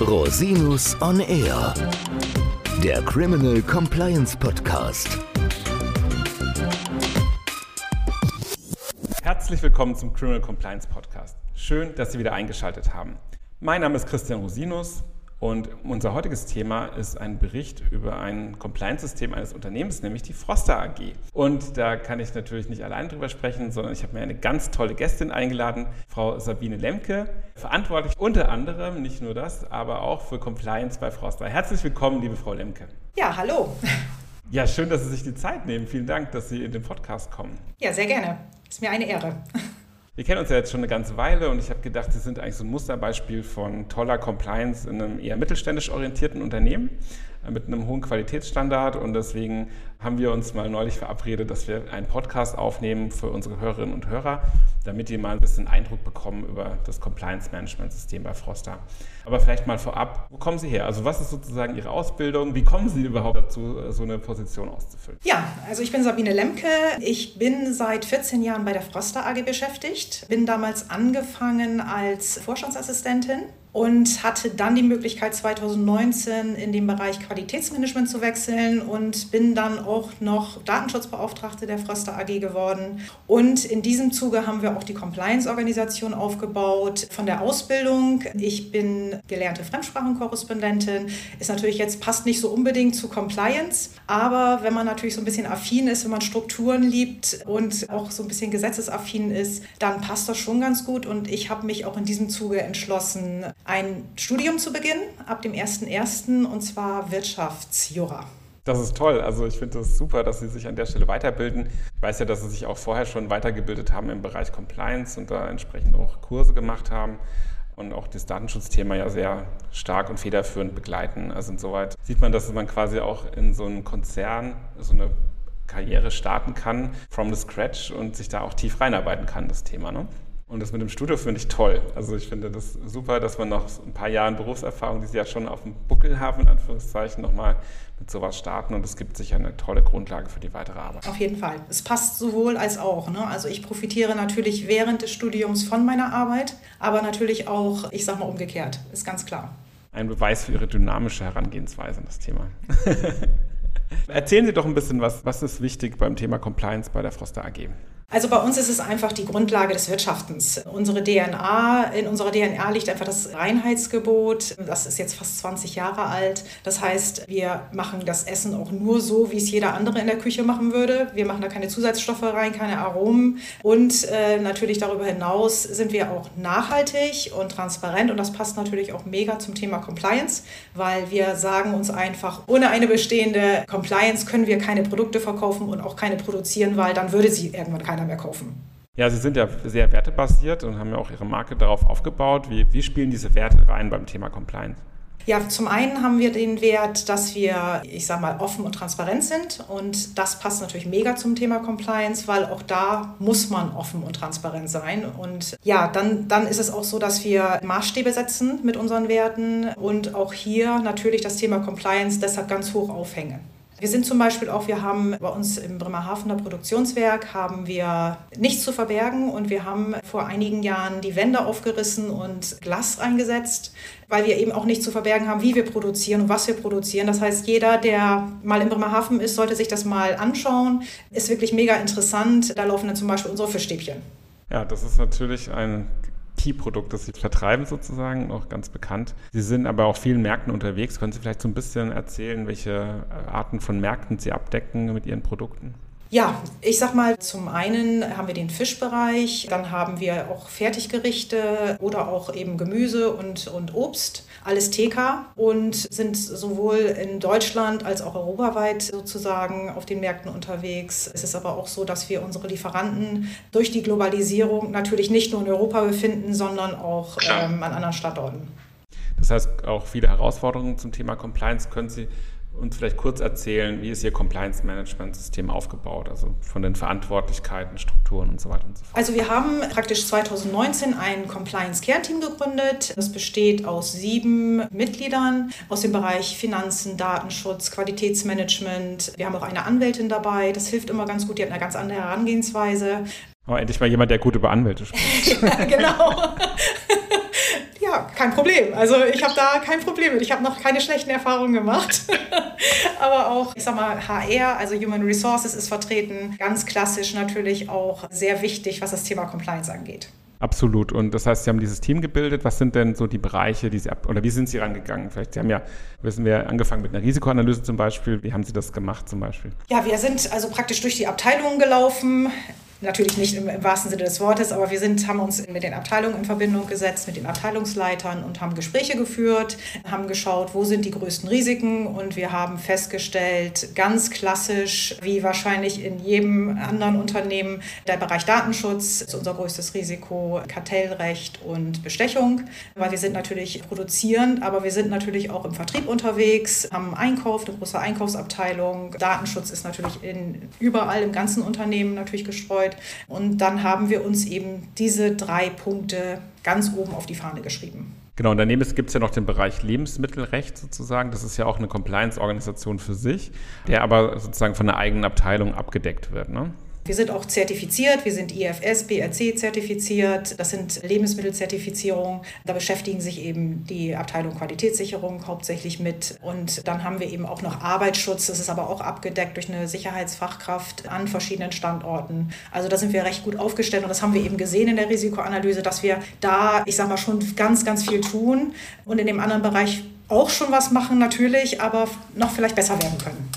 Rosinus on Air, der Criminal Compliance Podcast. Herzlich willkommen zum Criminal Compliance Podcast. Schön, dass Sie wieder eingeschaltet haben. Mein Name ist Christian Rosinus und unser heutiges Thema ist ein Bericht über ein Compliance-System eines Unternehmens, nämlich die Froster AG. Und da kann ich natürlich nicht allein drüber sprechen, sondern ich habe mir eine ganz tolle Gästin eingeladen, Frau Sabine Lemke, verantwortlich unter anderem, nicht nur das, aber auch für Compliance bei Froster. Herzlich willkommen, liebe Frau Lemke. Ja, hallo. Ja, schön, dass Sie sich die Zeit nehmen. Vielen Dank, dass Sie in den Podcast kommen. Ja, sehr gerne. Ist mir eine Ehre. Wir kennen uns ja jetzt schon eine ganze Weile und ich habe gedacht, Sie sind eigentlich so ein Musterbeispiel von toller Compliance in einem eher mittelständisch orientierten Unternehmen äh, mit einem hohen Qualitätsstandard. Und deswegen haben wir uns mal neulich verabredet, dass wir einen Podcast aufnehmen für unsere Hörerinnen und Hörer, damit die mal ein bisschen Eindruck bekommen über das Compliance-Management-System bei Froster. Aber vielleicht mal vorab, wo kommen Sie her? Also was ist sozusagen Ihre Ausbildung? Wie kommen Sie überhaupt dazu, so eine Position auszufüllen? Ja, also ich bin Sabine Lemke. Ich bin seit 14 Jahren bei der Froster AG beschäftigt. Bin damals angefangen als Vorstandsassistentin und hatte dann die Möglichkeit 2019 in den Bereich Qualitätsmanagement zu wechseln und bin dann auch noch Datenschutzbeauftragte der Froster AG geworden. Und in diesem Zuge haben wir auch die Compliance-Organisation aufgebaut von der Ausbildung. Ich bin gelernte Fremdsprachenkorrespondentin, ist natürlich jetzt passt nicht so unbedingt zu Compliance, aber wenn man natürlich so ein bisschen affin ist, wenn man Strukturen liebt und auch so ein bisschen gesetzesaffin ist, dann passt das schon ganz gut und ich habe mich auch in diesem Zuge entschlossen, ein Studium zu beginnen, ab dem 1.1. und zwar Wirtschaftsjura. Das ist toll. Also ich finde es das super, dass Sie sich an der Stelle weiterbilden. Ich weiß ja, dass Sie sich auch vorher schon weitergebildet haben im Bereich Compliance und da entsprechend auch Kurse gemacht haben und auch das Datenschutzthema ja sehr stark und federführend begleiten. Also insoweit sieht man, dass man quasi auch in so einem Konzern so eine Karriere starten kann, from the scratch und sich da auch tief reinarbeiten kann, das Thema. Ne? Und das mit dem Studio finde ich toll. Also ich finde das super, dass man nach ein paar Jahren Berufserfahrung, die Sie ja schon auf dem Buckel haben, in Anführungszeichen, nochmal mit sowas starten. Und es gibt sicher eine tolle Grundlage für die weitere Arbeit. Auf jeden Fall. Es passt sowohl als auch. Ne? Also ich profitiere natürlich während des Studiums von meiner Arbeit, aber natürlich auch, ich sage mal umgekehrt, ist ganz klar. Ein Beweis für Ihre dynamische Herangehensweise an das Thema. Erzählen Sie doch ein bisschen was, was ist wichtig beim Thema Compliance bei der Froster AG? Also bei uns ist es einfach die Grundlage des Wirtschaftens. Unsere DNA, in unserer DNA liegt einfach das Reinheitsgebot. Das ist jetzt fast 20 Jahre alt. Das heißt, wir machen das Essen auch nur so, wie es jeder andere in der Küche machen würde. Wir machen da keine Zusatzstoffe rein, keine Aromen. Und äh, natürlich darüber hinaus sind wir auch nachhaltig und transparent. Und das passt natürlich auch mega zum Thema Compliance, weil wir sagen uns einfach, ohne eine bestehende Compliance können wir keine Produkte verkaufen und auch keine produzieren, weil dann würde sie irgendwann keine keiner mehr kaufen. Ja, Sie sind ja sehr wertebasiert und haben ja auch Ihre Marke darauf aufgebaut. Wie, wie spielen diese Werte rein beim Thema Compliance? Ja, zum einen haben wir den Wert, dass wir, ich sage mal, offen und transparent sind. Und das passt natürlich mega zum Thema Compliance, weil auch da muss man offen und transparent sein. Und ja, dann, dann ist es auch so, dass wir Maßstäbe setzen mit unseren Werten und auch hier natürlich das Thema Compliance deshalb ganz hoch aufhängen. Wir sind zum Beispiel auch, wir haben bei uns im Bremerhavener Produktionswerk haben wir nichts zu verbergen und wir haben vor einigen Jahren die Wände aufgerissen und Glas eingesetzt, weil wir eben auch nichts zu verbergen haben, wie wir produzieren und was wir produzieren. Das heißt, jeder, der mal in Bremerhaven ist, sollte sich das mal anschauen. Ist wirklich mega interessant. Da laufen dann zum Beispiel unsere Fischstäbchen. Ja, das ist natürlich ein Key-Produkt, das Sie vertreiben sozusagen, auch ganz bekannt. Sie sind aber auch vielen Märkten unterwegs. Können Sie vielleicht so ein bisschen erzählen, welche Arten von Märkten Sie abdecken mit Ihren Produkten? Ja, ich sag mal, zum einen haben wir den Fischbereich, dann haben wir auch Fertiggerichte oder auch eben Gemüse und, und Obst, alles TK und sind sowohl in Deutschland als auch europaweit sozusagen auf den Märkten unterwegs. Es ist aber auch so, dass wir unsere Lieferanten durch die Globalisierung natürlich nicht nur in Europa befinden, sondern auch ähm, an anderen Standorten. Das heißt, auch viele Herausforderungen zum Thema Compliance können Sie uns vielleicht kurz erzählen, wie ist Ihr Compliance-Management-System aufgebaut, also von den Verantwortlichkeiten, Strukturen und so weiter und so fort? Also wir haben praktisch 2019 ein Compliance-Care-Team gegründet. Das besteht aus sieben Mitgliedern aus dem Bereich Finanzen, Datenschutz, Qualitätsmanagement. Wir haben auch eine Anwältin dabei. Das hilft immer ganz gut. Die hat eine ganz andere Herangehensweise. Aber endlich mal jemand, der gut über Anwälte spricht. ja, genau. Ja, kein Problem. Also ich habe da kein Problem mit. Ich habe noch keine schlechten Erfahrungen gemacht. Aber auch, ich sag mal, HR, also Human Resources ist vertreten. Ganz klassisch natürlich auch sehr wichtig, was das Thema Compliance angeht. Absolut. Und das heißt, Sie haben dieses Team gebildet. Was sind denn so die Bereiche, die Sie ab oder wie sind Sie rangegangen? Vielleicht, Sie haben ja, wissen wir, angefangen mit einer Risikoanalyse zum Beispiel. Wie haben Sie das gemacht zum Beispiel? Ja, wir sind also praktisch durch die Abteilungen gelaufen. Natürlich nicht im, im, wahrsten Sinne des Wortes, aber wir sind, haben uns mit den Abteilungen in Verbindung gesetzt, mit den Abteilungsleitern und haben Gespräche geführt, haben geschaut, wo sind die größten Risiken. Und wir haben festgestellt, ganz klassisch, wie wahrscheinlich in jedem anderen Unternehmen, der Bereich Datenschutz ist unser größtes Risiko, Kartellrecht und Bestechung, weil wir sind natürlich produzierend, aber wir sind natürlich auch im Vertrieb unterwegs, haben Einkauf, eine große Einkaufsabteilung. Datenschutz ist natürlich in, überall im ganzen Unternehmen natürlich gestreut betreut. Und dann haben wir uns eben diese drei Punkte ganz oben auf die Fahne geschrieben. Genau, und daneben gibt es ja noch den Bereich Lebensmittelrecht sozusagen. Das ist ja auch eine Compliance-Organisation für sich, der aber sozusagen von einer eigenen Abteilung abgedeckt wird. Ne? Wir sind auch zertifiziert, wir sind IFS, BRC zertifiziert, das sind Lebensmittelzertifizierungen. Da beschäftigen sich eben die Abteilung Qualitätssicherung hauptsächlich mit. Und dann haben wir eben auch noch Arbeitsschutz, das ist aber auch abgedeckt durch eine Sicherheitsfachkraft an verschiedenen Standorten. Also da sind wir recht gut aufgestellt und das haben wir eben gesehen in der Risikoanalyse, dass wir da, ich sage mal, schon ganz, ganz viel tun und in dem anderen Bereich auch schon was machen natürlich, aber noch vielleicht besser werden können.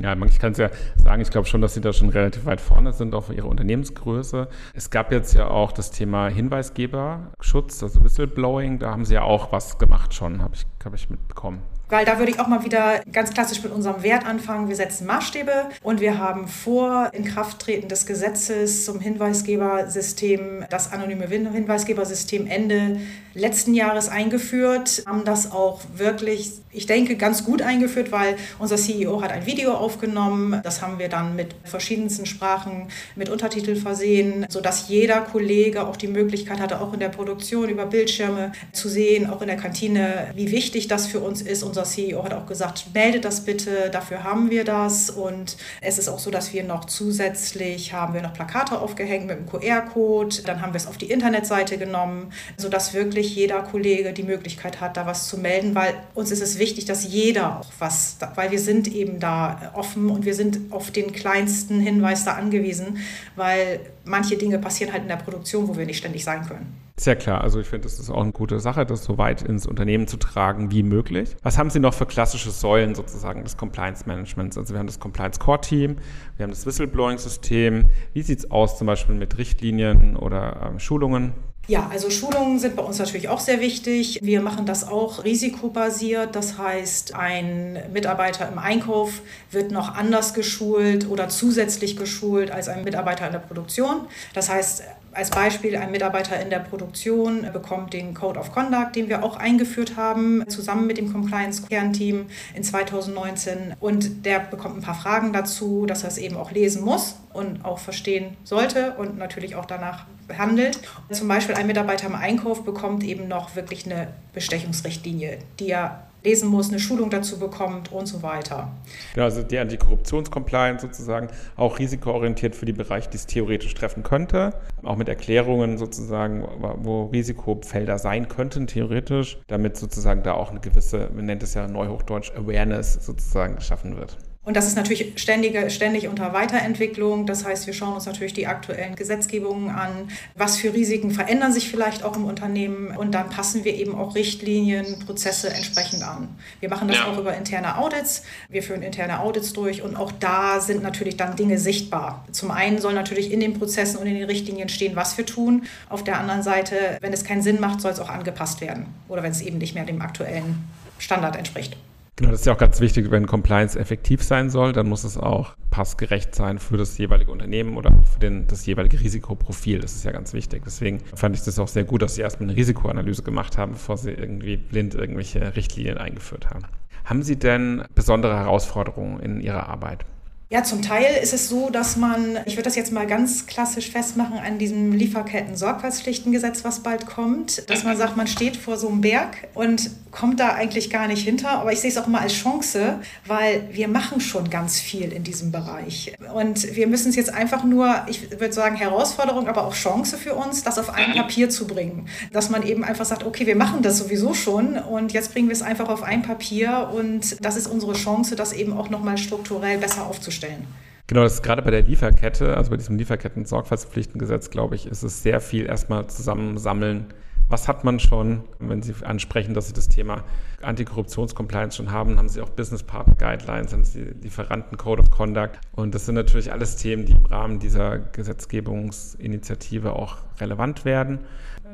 Ja, ich kann es ja sagen, ich glaube schon, dass Sie da schon relativ weit vorne sind, auch für Ihre Unternehmensgröße. Es gab jetzt ja auch das Thema Hinweisgeberschutz, also Whistleblowing, da haben Sie ja auch was gemacht schon, habe ich, hab ich mitbekommen. Weil da würde ich auch mal wieder ganz klassisch mit unserem Wert anfangen. Wir setzen Maßstäbe und wir haben vor Inkrafttreten des Gesetzes zum Hinweisgebersystem, das anonyme Hinweisgebersystem Ende letzten Jahres eingeführt, haben das auch wirklich, ich denke, ganz gut eingeführt, weil unser CEO hat ein Video aufgenommen. Das haben wir dann mit verschiedensten Sprachen mit Untertitel versehen, sodass jeder Kollege auch die Möglichkeit hatte, auch in der Produktion über Bildschirme zu sehen, auch in der Kantine, wie wichtig das für uns ist, unser CEO hat auch gesagt, meldet das bitte, dafür haben wir das. Und es ist auch so, dass wir noch zusätzlich haben wir noch Plakate aufgehängt mit dem QR-Code. Dann haben wir es auf die Internetseite genommen, sodass wirklich jeder Kollege die Möglichkeit hat, da was zu melden, weil uns ist es wichtig, dass jeder auch was, weil wir sind eben da offen und wir sind auf den kleinsten Hinweis da angewiesen, weil manche Dinge passieren halt in der Produktion, wo wir nicht ständig sein können. Sehr klar. Also ich finde, das ist auch eine gute Sache, das so weit ins Unternehmen zu tragen wie möglich. Was haben Sie noch für klassische Säulen sozusagen des Compliance Managements? Also wir haben das Compliance Core Team, wir haben das Whistleblowing System. Wie sieht es aus zum Beispiel mit Richtlinien oder ähm, Schulungen? Ja, also Schulungen sind bei uns natürlich auch sehr wichtig. Wir machen das auch risikobasiert. Das heißt, ein Mitarbeiter im Einkauf wird noch anders geschult oder zusätzlich geschult als ein Mitarbeiter in der Produktion. Das heißt, als Beispiel, ein Mitarbeiter in der Produktion bekommt den Code of Conduct, den wir auch eingeführt haben, zusammen mit dem Compliance-Kernteam in 2019. Und der bekommt ein paar Fragen dazu, dass er es eben auch lesen muss und auch verstehen sollte und natürlich auch danach handelt. Zum Beispiel ein Mitarbeiter im Einkauf bekommt eben noch wirklich eine Bestechungsrichtlinie, die er lesen muss, eine Schulung dazu bekommt und so weiter. Genau, also die Antikorruptionscompliance sozusagen auch risikoorientiert für die Bereiche, die es theoretisch treffen könnte, auch mit Erklärungen sozusagen, wo Risikofelder sein könnten, theoretisch, damit sozusagen da auch eine gewisse, man nennt es ja Neuhochdeutsch, Awareness sozusagen geschaffen wird. Und das ist natürlich ständige, ständig unter Weiterentwicklung. Das heißt, wir schauen uns natürlich die aktuellen Gesetzgebungen an. Was für Risiken verändern sich vielleicht auch im Unternehmen? Und dann passen wir eben auch Richtlinien, Prozesse entsprechend an. Wir machen das ja. auch über interne Audits. Wir führen interne Audits durch und auch da sind natürlich dann Dinge sichtbar. Zum einen soll natürlich in den Prozessen und in den Richtlinien stehen, was wir tun. Auf der anderen Seite, wenn es keinen Sinn macht, soll es auch angepasst werden oder wenn es eben nicht mehr dem aktuellen Standard entspricht. Genau, das ist ja auch ganz wichtig, wenn Compliance effektiv sein soll, dann muss es auch passgerecht sein für das jeweilige Unternehmen oder für den, das jeweilige Risikoprofil. Das ist ja ganz wichtig. Deswegen fand ich das auch sehr gut, dass Sie erstmal eine Risikoanalyse gemacht haben, bevor Sie irgendwie blind irgendwelche Richtlinien eingeführt haben. Haben Sie denn besondere Herausforderungen in Ihrer Arbeit? Ja, zum Teil ist es so, dass man, ich würde das jetzt mal ganz klassisch festmachen an diesem Lieferketten-Sorgfaltspflichtengesetz, was bald kommt, dass man sagt, man steht vor so einem Berg und kommt da eigentlich gar nicht hinter. Aber ich sehe es auch immer als Chance, weil wir machen schon ganz viel in diesem Bereich. Und wir müssen es jetzt einfach nur, ich würde sagen, Herausforderung, aber auch Chance für uns, das auf ein Papier zu bringen. Dass man eben einfach sagt, okay, wir machen das sowieso schon und jetzt bringen wir es einfach auf ein Papier und das ist unsere Chance, das eben auch nochmal strukturell besser aufzustellen stellen. Genau, das ist gerade bei der Lieferkette, also bei diesem Lieferketten-Sorgfaltspflichtengesetz, glaube ich, ist es sehr viel erstmal zusammensammeln. Was hat man schon, wenn Sie ansprechen, dass Sie das Thema Antikorruptionscompliance schon haben, haben Sie auch Business Partner Guidelines, haben Sie Lieferanten Code of Conduct. Und das sind natürlich alles Themen, die im Rahmen dieser Gesetzgebungsinitiative auch relevant werden.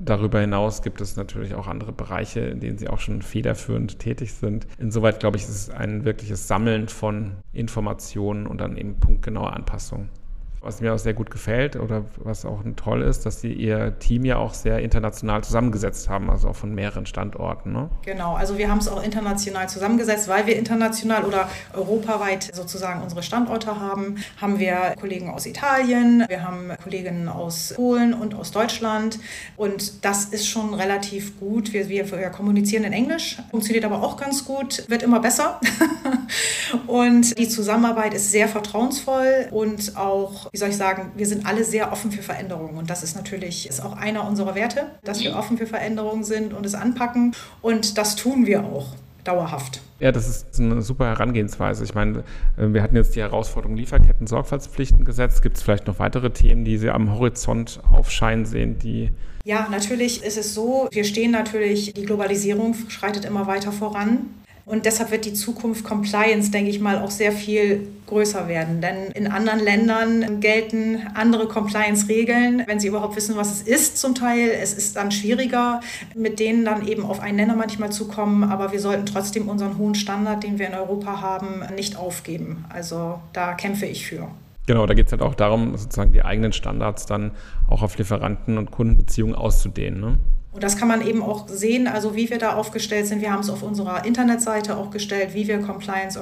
Darüber hinaus gibt es natürlich auch andere Bereiche, in denen Sie auch schon federführend tätig sind. Insoweit, glaube ich, ist es ein wirkliches Sammeln von Informationen und dann eben punktgenaue Anpassungen. Was mir auch sehr gut gefällt oder was auch toll ist, dass sie ihr Team ja auch sehr international zusammengesetzt haben, also auch von mehreren Standorten. Ne? Genau, also wir haben es auch international zusammengesetzt, weil wir international oder europaweit sozusagen unsere Standorte haben. Haben wir Kollegen aus Italien, wir haben Kolleginnen aus Polen und aus Deutschland und das ist schon relativ gut. Wir, wir, wir kommunizieren in Englisch, funktioniert aber auch ganz gut, wird immer besser. und die Zusammenarbeit ist sehr vertrauensvoll und auch wie soll ich sagen, wir sind alle sehr offen für Veränderungen. Und das ist natürlich ist auch einer unserer Werte, dass wir offen für Veränderungen sind und es anpacken. Und das tun wir auch dauerhaft. Ja, das ist eine super Herangehensweise. Ich meine, äh, wir hatten jetzt die Herausforderung Lieferketten-Sorgfaltspflichtengesetz. Gibt es vielleicht noch weitere Themen, die Sie am Horizont aufscheinen sehen, die ja, natürlich ist es so, wir stehen natürlich, die Globalisierung schreitet immer weiter voran. Und deshalb wird die Zukunft Compliance, denke ich mal, auch sehr viel größer werden. Denn in anderen Ländern gelten andere Compliance-Regeln, wenn sie überhaupt wissen, was es ist zum Teil. Es ist dann schwieriger, mit denen dann eben auf einen Nenner manchmal zu kommen. Aber wir sollten trotzdem unseren hohen Standard, den wir in Europa haben, nicht aufgeben. Also da kämpfe ich für. Genau, da geht es halt auch darum, sozusagen die eigenen Standards dann auch auf Lieferanten- und Kundenbeziehungen auszudehnen. Ne? Und das kann man eben auch sehen, also wie wir da aufgestellt sind. Wir haben es auf unserer Internetseite auch gestellt, wie wir Compliance,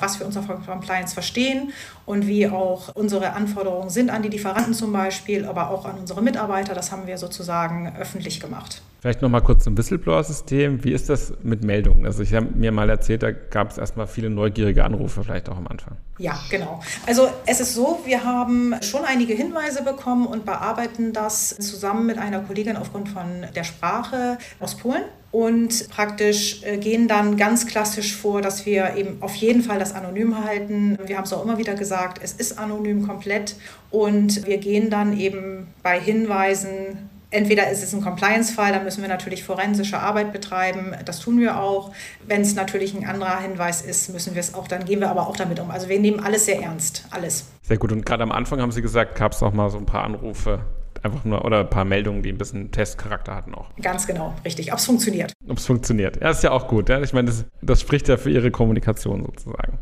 was wir unter Compliance verstehen und wie auch unsere Anforderungen sind an die Lieferanten zum Beispiel, aber auch an unsere Mitarbeiter. Das haben wir sozusagen öffentlich gemacht. Vielleicht noch mal kurz zum Whistleblower-System. Wie ist das mit Meldungen? Also ich habe mir mal erzählt, da gab es erstmal viele neugierige Anrufe, vielleicht auch am Anfang. Ja, genau. Also es ist so, wir haben schon einige Hinweise bekommen und bearbeiten das zusammen mit einer Kollegin aufgrund von der Sprache aus Polen und praktisch äh, gehen dann ganz klassisch vor, dass wir eben auf jeden Fall das anonym halten. Wir haben es auch immer wieder gesagt, es ist anonym komplett und wir gehen dann eben bei Hinweisen Entweder ist es ein Compliance-Fall, dann müssen wir natürlich forensische Arbeit betreiben. Das tun wir auch. Wenn es natürlich ein anderer Hinweis ist, müssen wir es auch, dann gehen wir aber auch damit um. Also wir nehmen alles sehr ernst, alles. Sehr gut. Und gerade am Anfang haben Sie gesagt, gab es auch mal so ein paar Anrufe, einfach nur oder ein paar Meldungen, die ein bisschen Testcharakter hatten auch. Ganz genau, richtig. Ob es funktioniert. Ob es funktioniert. Ja, ist ja auch gut. Ja? Ich meine, das, das spricht ja für Ihre Kommunikation sozusagen.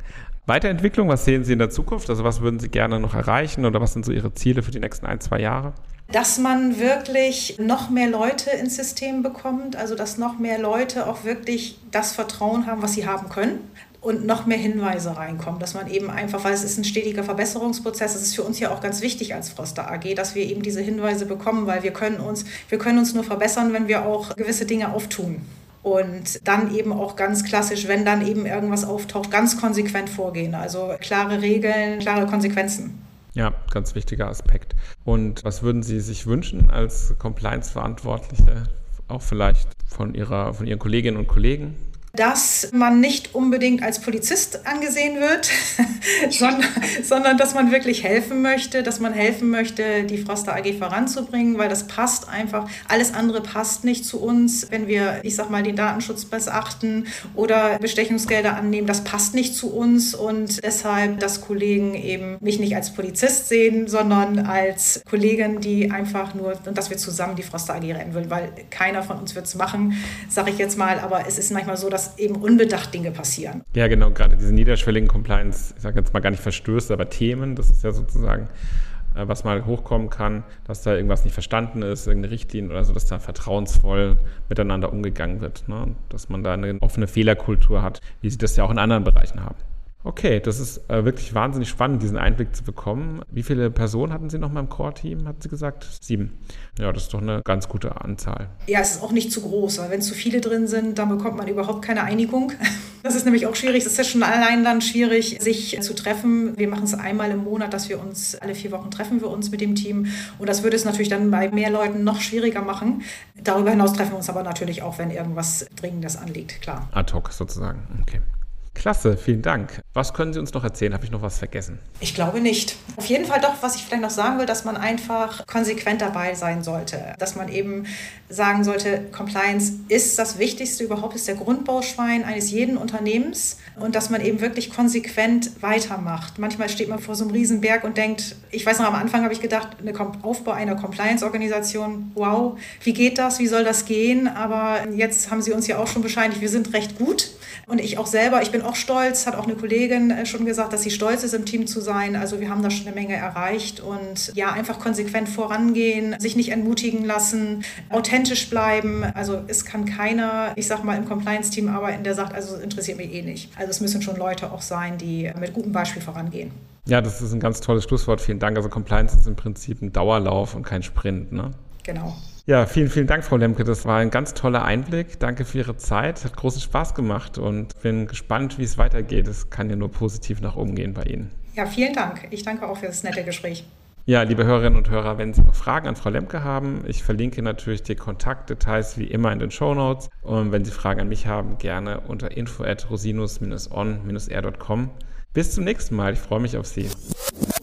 Weiterentwicklung, was sehen Sie in der Zukunft? Also was würden Sie gerne noch erreichen oder was sind so Ihre Ziele für die nächsten ein, zwei Jahre? Dass man wirklich noch mehr Leute ins System bekommt, also dass noch mehr Leute auch wirklich das Vertrauen haben, was sie haben können und noch mehr Hinweise reinkommen, dass man eben einfach, weil es ist ein stetiger Verbesserungsprozess, das ist für uns ja auch ganz wichtig als Froster AG, dass wir eben diese Hinweise bekommen, weil wir können uns, wir können uns nur verbessern, wenn wir auch gewisse Dinge auftun. Und dann eben auch ganz klassisch, wenn dann eben irgendwas auftaucht, ganz konsequent vorgehen. Also klare Regeln, klare Konsequenzen. Ja, ganz wichtiger Aspekt. Und was würden Sie sich wünschen als Compliance-Verantwortliche, auch vielleicht von, ihrer, von Ihren Kolleginnen und Kollegen? Dass man nicht unbedingt als Polizist angesehen wird, sondern, sondern dass man wirklich helfen möchte, dass man helfen möchte, die Froster AG voranzubringen, weil das passt einfach. Alles andere passt nicht zu uns, wenn wir, ich sag mal, den Datenschutz missachten oder Bestechungsgelder annehmen. Das passt nicht zu uns und deshalb, dass Kollegen eben mich nicht als Polizist sehen, sondern als Kollegin, die einfach nur, und dass wir zusammen die Froster AG retten wollen, weil keiner von uns wird es machen, sage ich jetzt mal, aber es ist manchmal so, dass eben unbedacht Dinge passieren. Ja, genau, gerade diese niederschwelligen Compliance, ich sage jetzt mal gar nicht Verstöße, aber Themen, das ist ja sozusagen äh, was mal hochkommen kann, dass da irgendwas nicht verstanden ist, irgendeine Richtlinie oder so, dass da vertrauensvoll miteinander umgegangen wird. Ne? Dass man da eine offene Fehlerkultur hat, wie Sie das ja auch in anderen Bereichen haben. Okay, das ist äh, wirklich wahnsinnig spannend, diesen Einblick zu bekommen. Wie viele Personen hatten Sie noch mal im Core-Team, hatten Sie gesagt? Sieben. Ja, das ist doch eine ganz gute Anzahl. Ja, es ist auch nicht zu groß, weil wenn zu viele drin sind, dann bekommt man überhaupt keine Einigung. Das ist nämlich auch schwierig. Es ist ja schon allein dann schwierig, sich zu treffen. Wir machen es einmal im Monat, dass wir uns alle vier Wochen treffen wir uns mit dem Team. Und das würde es natürlich dann bei mehr Leuten noch schwieriger machen. Darüber hinaus treffen wir uns aber natürlich auch, wenn irgendwas Dringendes anliegt, klar. Ad hoc sozusagen. Okay. Klasse, vielen Dank. Was können Sie uns noch erzählen? Habe ich noch was vergessen? Ich glaube nicht. Auf jeden Fall doch, was ich vielleicht noch sagen will, dass man einfach konsequent dabei sein sollte. Dass man eben sagen sollte, Compliance ist das Wichtigste überhaupt, ist der Grundbauschwein eines jeden Unternehmens und dass man eben wirklich konsequent weitermacht. Manchmal steht man vor so einem Riesenberg und denkt, ich weiß noch, am Anfang habe ich gedacht, der Aufbau einer Compliance-Organisation, wow, wie geht das, wie soll das gehen? Aber jetzt haben Sie uns ja auch schon bescheinigt, wir sind recht gut. Und ich auch selber, ich bin auch stolz, hat auch eine Kollegin äh, schon gesagt, dass sie stolz ist, im Team zu sein. Also wir haben da schon eine Menge erreicht und ja, einfach konsequent vorangehen, sich nicht entmutigen lassen, authentisch bleiben. Also es kann keiner, ich sag mal, im Compliance-Team arbeiten, der sagt, also interessiert mich eh nicht. Also es müssen schon Leute auch sein, die mit gutem Beispiel vorangehen. Ja, das ist ein ganz tolles Schlusswort. Vielen Dank. Also Compliance ist im Prinzip ein Dauerlauf und kein Sprint, ne? Genau. Ja, vielen, vielen Dank, Frau Lemke. Das war ein ganz toller Einblick. Danke für Ihre Zeit. Hat großen Spaß gemacht und bin gespannt, wie es weitergeht. Es kann ja nur positiv nach oben gehen bei Ihnen. Ja, vielen Dank. Ich danke auch für das nette Gespräch. Ja, liebe Hörerinnen und Hörer, wenn Sie noch Fragen an Frau Lemke haben, ich verlinke natürlich die Kontaktdetails wie immer in den Show Notes. Und wenn Sie Fragen an mich haben, gerne unter info at rosinus-on-r.com. Bis zum nächsten Mal. Ich freue mich auf Sie.